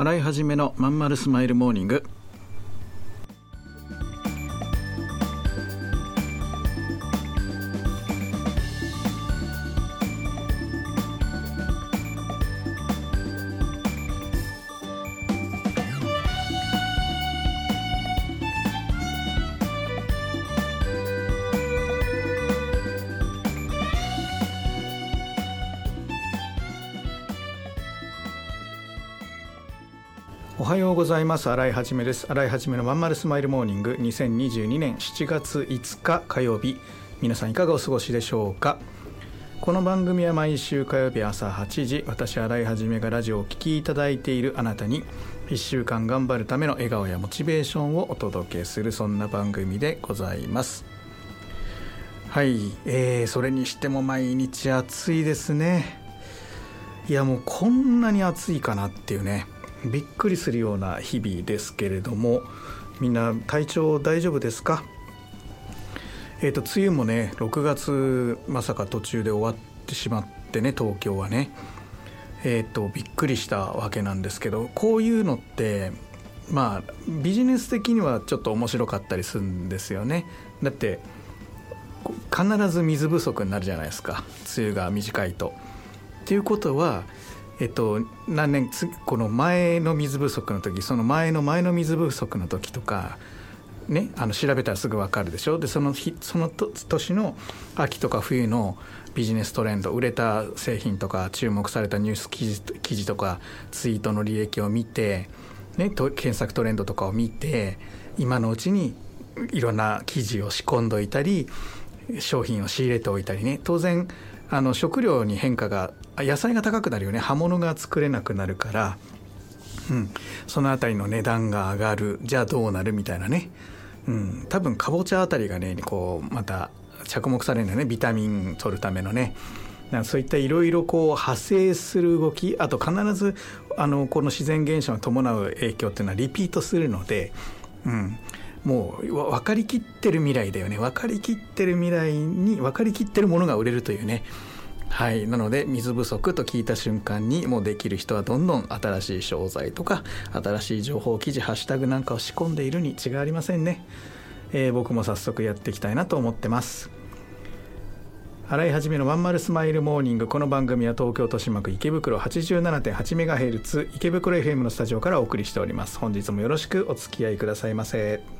洗い始めのまんまるスマイルモーニング。おはようございます。新井はじめです。新井はじめのまんまるスマイルモーニング。2022年7月5日火曜日。皆さんいかがお過ごしでしょうか？この番組は毎週火曜日朝8時私新井はじめがラジオをお聴きいただいているあなたに1週間頑張るための笑顔やモチベーションをお届けするそんな番組でございます。はい、えー、それにしても毎日暑いですね。いやもうこんなに暑いかなっていうね。びっくりするような日々ですけれどもみんな体調大丈夫ですか？えーと、梅雨もね6月まさか途中で終わってしまってね東京はね。えーとびっくりしたわけなんですけどこういうのってまあビジネス的にはちょっと面白かったりするんですよね。だって必ず水不足になるじゃないですか。梅雨が短いと。っていうことはえっと、何年この前の水不足の時その前の前の水不足の時とか、ね、あの調べたらすぐ分かるでしょ？でその日その年の秋とか冬のビジネストレンド売れた製品とか注目されたニュース記事記事とかツイートの履歴を見て、ね、と検索トレンドとかを見て今のうちにいろんな記事を仕込んどいたり商品を仕入れておいたりね。当然あの食料に変化が野菜が高くなるよね。葉物が作れなくなるから、うん、その辺りの値段が上がる。じゃあどうなるみたいなね、うん、多分かぼちゃあたりがねこうまた着目されるのね。ビタミン取るためのね。そういったいろいろこう派生する動き。あと必ずあのこの自然現象が伴う影響っていうのはリピートするので、うん、もう分かりきってる未来だよね。分かりきってる未来に分かりきってるものが売れるというね。はい。なので水不足と聞いた瞬間にもうできる人はどんどん新しい商材とか新しい情報記事ハッシュタグなんかを仕込んでいるに違いありませんね、えー、僕も早速やっていきたいなと思ってます。洗い始めのまんまるスマイルモーニング。この番組は東京豊島区池袋 87.8MHz 池袋 FM のスタジオからお送りしております。本日もよろしくお付き合いくださいませ。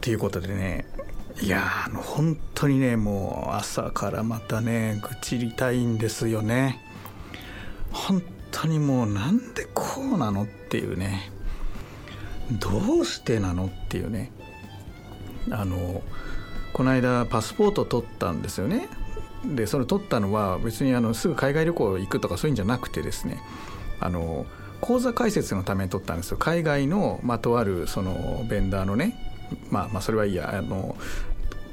ということでねいやあの本当にねもう朝からまたね愚痴りたいんですよね。本当にもうなんでこうなのっていうね。どうしてなのっていうね。あのこの間パスポート取ったんですよね。でそれ取ったのは別にあのすぐ海外旅行行くとかそういうんじゃなくてですね。あの口座開設のために取ったんですよ。海外の、まあ、とあるそのベンダーのね。まあまあそれはいいや。あの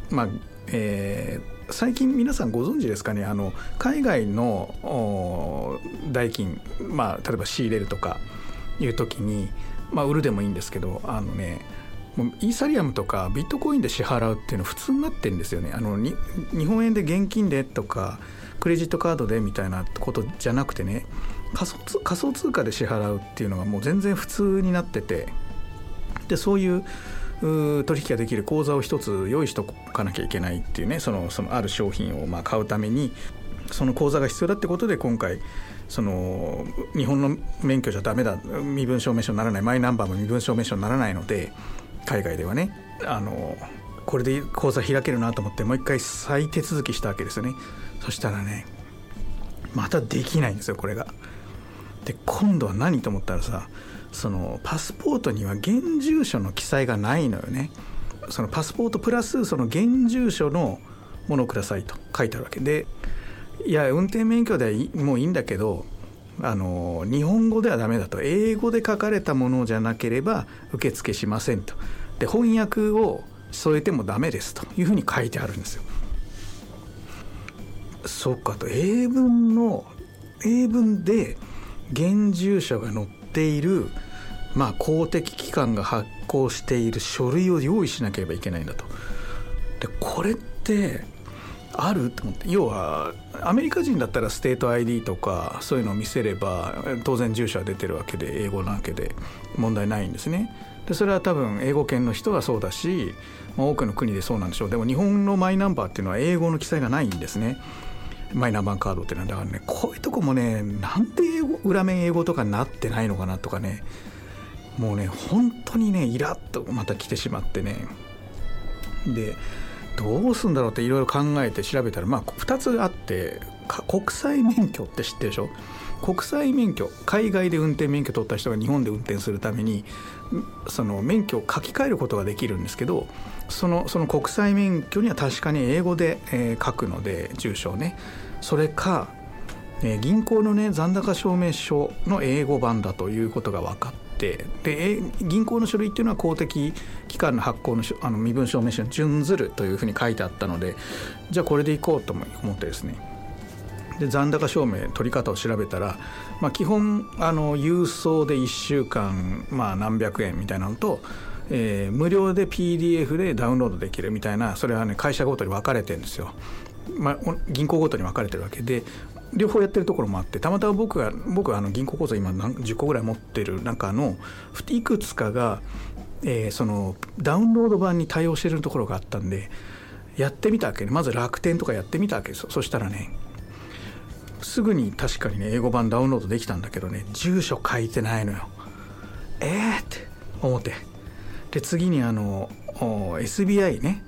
まあえー、最近皆さんご存知ですかね？あの海外の代金、まあ、例えば仕入れるとかいう時に、まあ、売るでもいいんですけどあのねもうイーサリアムとかビットコインで支払うっていうの普通になってるんですよね。あの日本円で現金でとかクレジットカードでみたいなことじゃなくてね仮想仮想通貨で支払うっていうのがもう全然普通になってて。でそういう取引ができる口座を一つ用意しとかなきゃいけないっていうねそのそのある商品をまあ買うためにその口座が必要だってことで今回その日本の免許じゃダメだ身分証明書にならないマイナンバーも身分証明書にならないので海外ではねあのこれで口座開けるなと思ってもう一回再手続きしたわけですよねそしたらねまたできないんですよこれが。で今度は何と思ったらさそのパスポートには現住所の記載がないのよね。そのパスポートプラスその現住所のものをくださいと書いてあるわけでいや運転免許ではもういいんだけどあの日本語ではダメだと英語で書かれたものじゃなければ受付しませんとで翻訳を添えてもダメですというふうに書いてあるんですよ。そっかと英文の英文で現住所が載っているまあ公的機関が発行している書類を用意しなければいけないんだと。でこれってあると思って要はアメリカ人だったらステート ID とかそういうのを見せれば当然住所は出てるわけで英語なわけで問題ないんですね。でそれは多分英語圏の人はそうだし、まあ、多くの国でそうなんでしょうでも日本のマイナンバーっていうのは英語の記載がないんですね。マイナンバーカードっていうのはだからねこういうとこもねなんで裏面英語とかになってないのかなとかねもうね本当にねイラッとまた来てしまってね。でどうすんだろうっていろいろ考えて調べたらまあ2つあって国際免許って知ってるでしょ？国際免許海外で運転免許取った人が日本で運転するためにその免許を書き換えることができるんですけどそのその国際免許には確かに英語で、えー、書くので住所をね。それか、えー、銀行のね残高証明書の英語版だということが分かってで銀行の書類っていうのは公的機関の発行のあの身分証明書に準ずるというふうに書いてあったのでじゃあこれでいこうと思ってですね。で残高証明取り方を調べたら、まあ、基本あの郵送で1週間、まあ、何百円みたいなのと、えー、無料で PDF でダウンロードできるみたいなそれはね会社ごとに分かれてるんですよ。まあ、銀行ごとに分かれてるわけで両方やってるところもあってたまたま僕が僕はあの銀行口座今何10個ぐらい持ってる中のいくつかが、えー、そのダウンロード版に対応してるところがあったんでやってみたわけねまず楽天とかやってみたわけですよそしたらねすぐに確かにね英語版ダウンロードできたんだけどね住所書いてないのよ。えーって思って。で次にあの SBI ね。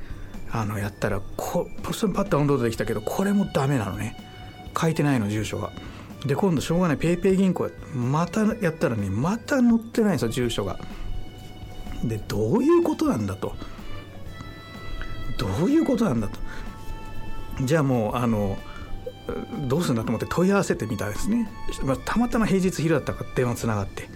あのやったらこそれパッとダウンロードできたけどこれもダメなのね。書いてないの住所が。で今度しょうがない。PayPay 銀行またやったらねまた載ってないんですよ住所が。でどういうことなんだと。どういうことなんだと。じゃあもうあのどうするんだと思って問い合わせてみたんですね、まあ、たまたま平日昼だったから電話つながって。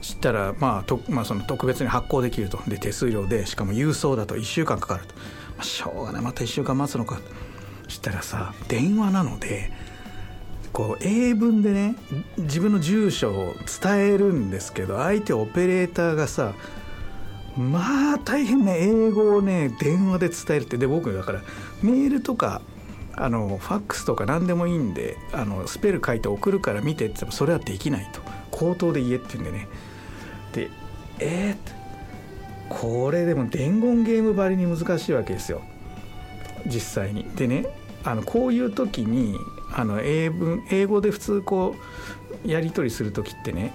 知ったら、まあとまあ、その特別に発行できると。で手数料でしかも郵送だと1週間かかると、まあ、しょうがない。また1週間待つのか。したらさ電話なのでこう英文でね自分の住所を伝えるんですけど相手オペレーターがさまあ大変ね英語をね電話で伝えるって。で僕だからメールとかあのファックスとか何でもいいんであのスペル書いて送るから見てって言ってもそれはできないと口頭で言えって言うんでねでえー、これでも伝言ゲームばりに難しいわけですよ実際に。でねあのこういう時にあの英文英語で普通こうやり取りする時ってね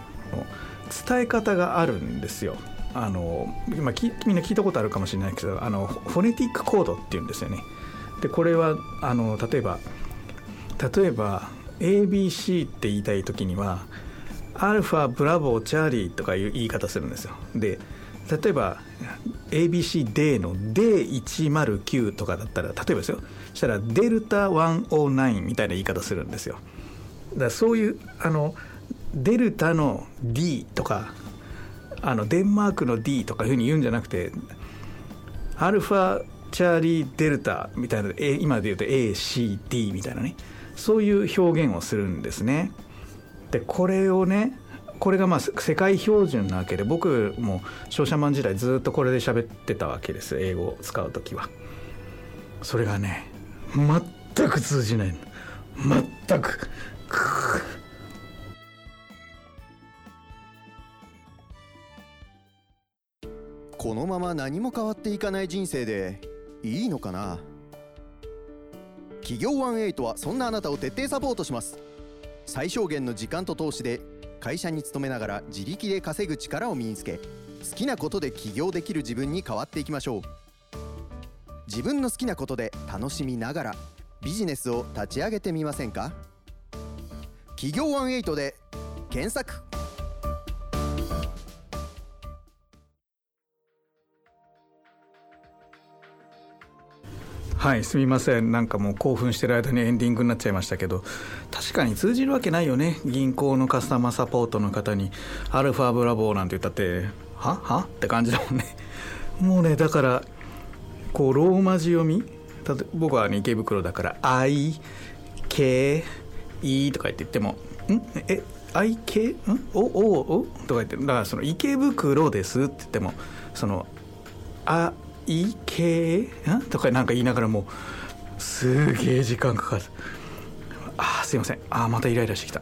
伝え方があるんですよ。あの今みんな聞いたことあるかもしれないけどあのフォネティックコードっていうんですよね。でこれはあの例えば例えば ABC って言いたい時にはアルファブラボーチャーリーとかいう言い方するんですよ。で例えば ABCD の D109 とかだったら例えばですよしたらデルタ109みたいな言い方するんですよ。だからそういうあのデルタの D とかあのデンマークの D とかいうふうに言うんじゃなくてアルファチャーリーデルタみたいな今で言うと ACD みたいなね。そういう表現をするんですね。でこれをねこれがまあ世界標準なわけで僕も商社マン時代ずっとこれで喋ってたわけです。英語を使う時は。それがね全く通じない全く。このまま何も変わっていかない人生でいいのかな？企業18はそんなあなたを徹底サポートします。最小限の時間と投資で会社に勤めながら自力で稼ぐ力を身につけ好きなことで起業できる自分に変わっていきましょう。自分の好きなことで楽しみながらビジネスを立ち上げてみませんか？企業18で検索。はいすみません。なんかもう興奮してる間にエンディングになっちゃいましたけど確かに通じるわけないよね。銀行のカスタマーサポートの方に「アルファブラボー」なんて言ったって「は？は?」って感じだもんね。もうねだからこうローマ字読み？例え僕は、ね、池袋だから「I K E」とか言って言っても「ん？え I K ん？おおお?」とか言ってだからその「池袋です」って言ってもその「あいけとかなんか言いながらもうすげえ時間かかる。あすいません。あまたイライラしてきた。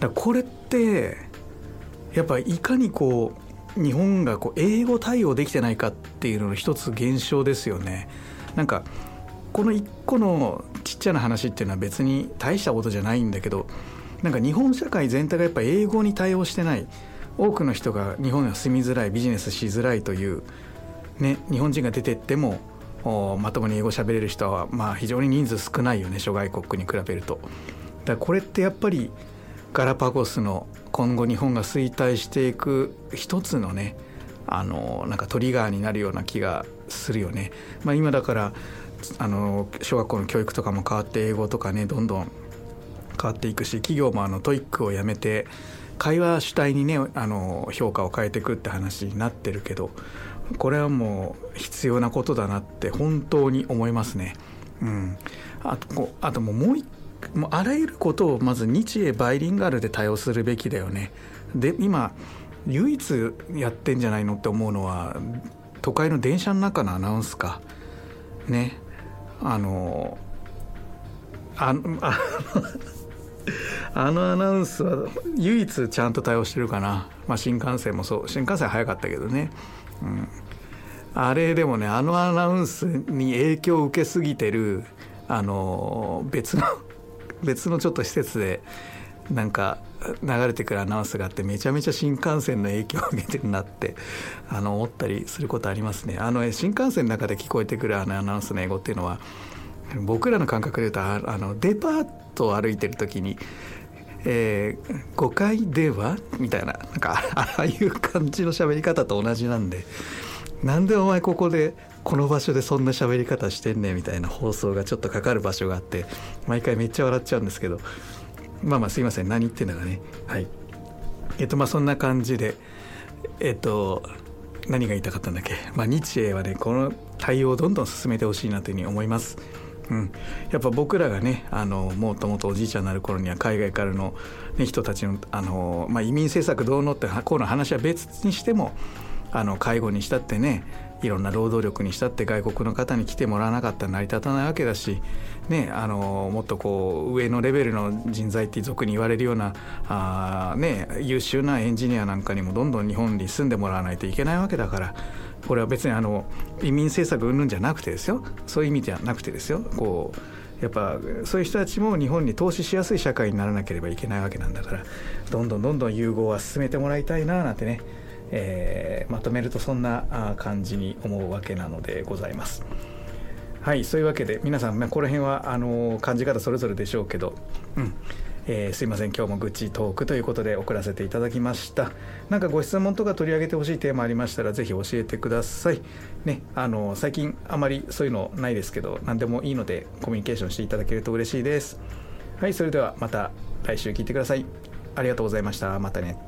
だこれってやっぱいかにこう日本がこう英語対応できてないかっていうのの一つ現象ですよね。なんかこの一個のちっちゃな話っていうのは別に大したことじゃないんだけどなんか日本社会全体がやっぱ英語に対応してない。多くの人が日本には住みづらいビジネスしづらいというね、日本人が出てってもまともに英語喋れる人はまあ非常に人数少ないよね諸外国に比べると。だこれってやっぱりガラパゴスの今後日本が衰退していく一つのねあのなんかトリガーになるような気がするよね。まあ、今だからあの小学校の教育とかも変わって英語とかねどんどん変わっていくし企業もあの TOEIC をやめて会話主体にねあの評価を変えていくって話になってるけどこれはもう必要なことだなって本当に思いますね。うん、あとあともうもうもうあらゆることをまず日英バイリンガルで対応するべきだよね。で今唯一やってんじゃないのって思うのは都会の電車の中のアナウンスか。ねあのあああのアナウンスは唯一ちゃんと対応してるかな、まあ、新幹線もそう。新幹線早かったけどね。うん、あれでもねあのアナウンスに影響を受けすぎてるあの別の 別のちょっと施設でなんか流れてくるアナウンスがあってめちゃめちゃ新幹線の影響を受けてるなってあの思ったりすることありますね。あの新幹線の中で聞こえてくるあのアナウンスの英語っていうのは僕らの感覚で言うとあのデパートを歩いてる時にえー、5階では？みたいななんかああいう感じの喋り方と同じなんでなんでお前ここでこの場所でそんな喋り方してんねんみたいな放送がちょっとかかる場所があって毎回めっちゃ笑っちゃうんですけどまあまあすいません何言ってんだかね。はい。えっとまあそんな感じでえっと何が言いたかったんだっけ？まあ日英はねこの対応をどんどん進めてほしいなというふうに思います。うん、やっぱ僕らがねあのもともとおじいちゃんになる頃には海外からの、ね、人たちのあの、まあ、移民政策どうのってこうの話は別にしてもあの介護にしたってねいろんな労働力にしたって外国の方に来てもらわなかったら成り立たないわけだし、ね、あのもっとこう上のレベルの人材って俗に言われるようなあ、ね、優秀なエンジニアなんかにもどんどん日本に住んでもらわないといけないわけだから。これは別にあの移民政策云々じゃなくてですよ。そういう意味じゃなくてですよ。こうやっぱそういう人たちも日本に投資しやすい社会にならなければいけないわけなんだからどんどんどんどん融合は進めてもらいたいななんてね、えー、まとめるとそんな感じに思うわけなのでございます。はいそういうわけで皆さん、この辺はあの感じ方それぞれでしょうけど、うん。えー、すいません。今日も愚痴トークということで送らせていただきました。なんかご質問とか取り上げてほしいテーマありましたらぜひ教えてください。ねあの最近あまりそういうのないですけど何でもいいのでコミュニケーションしていただけると嬉しいです。はいそれではまた来週聞いてください。ありがとうございました。またね。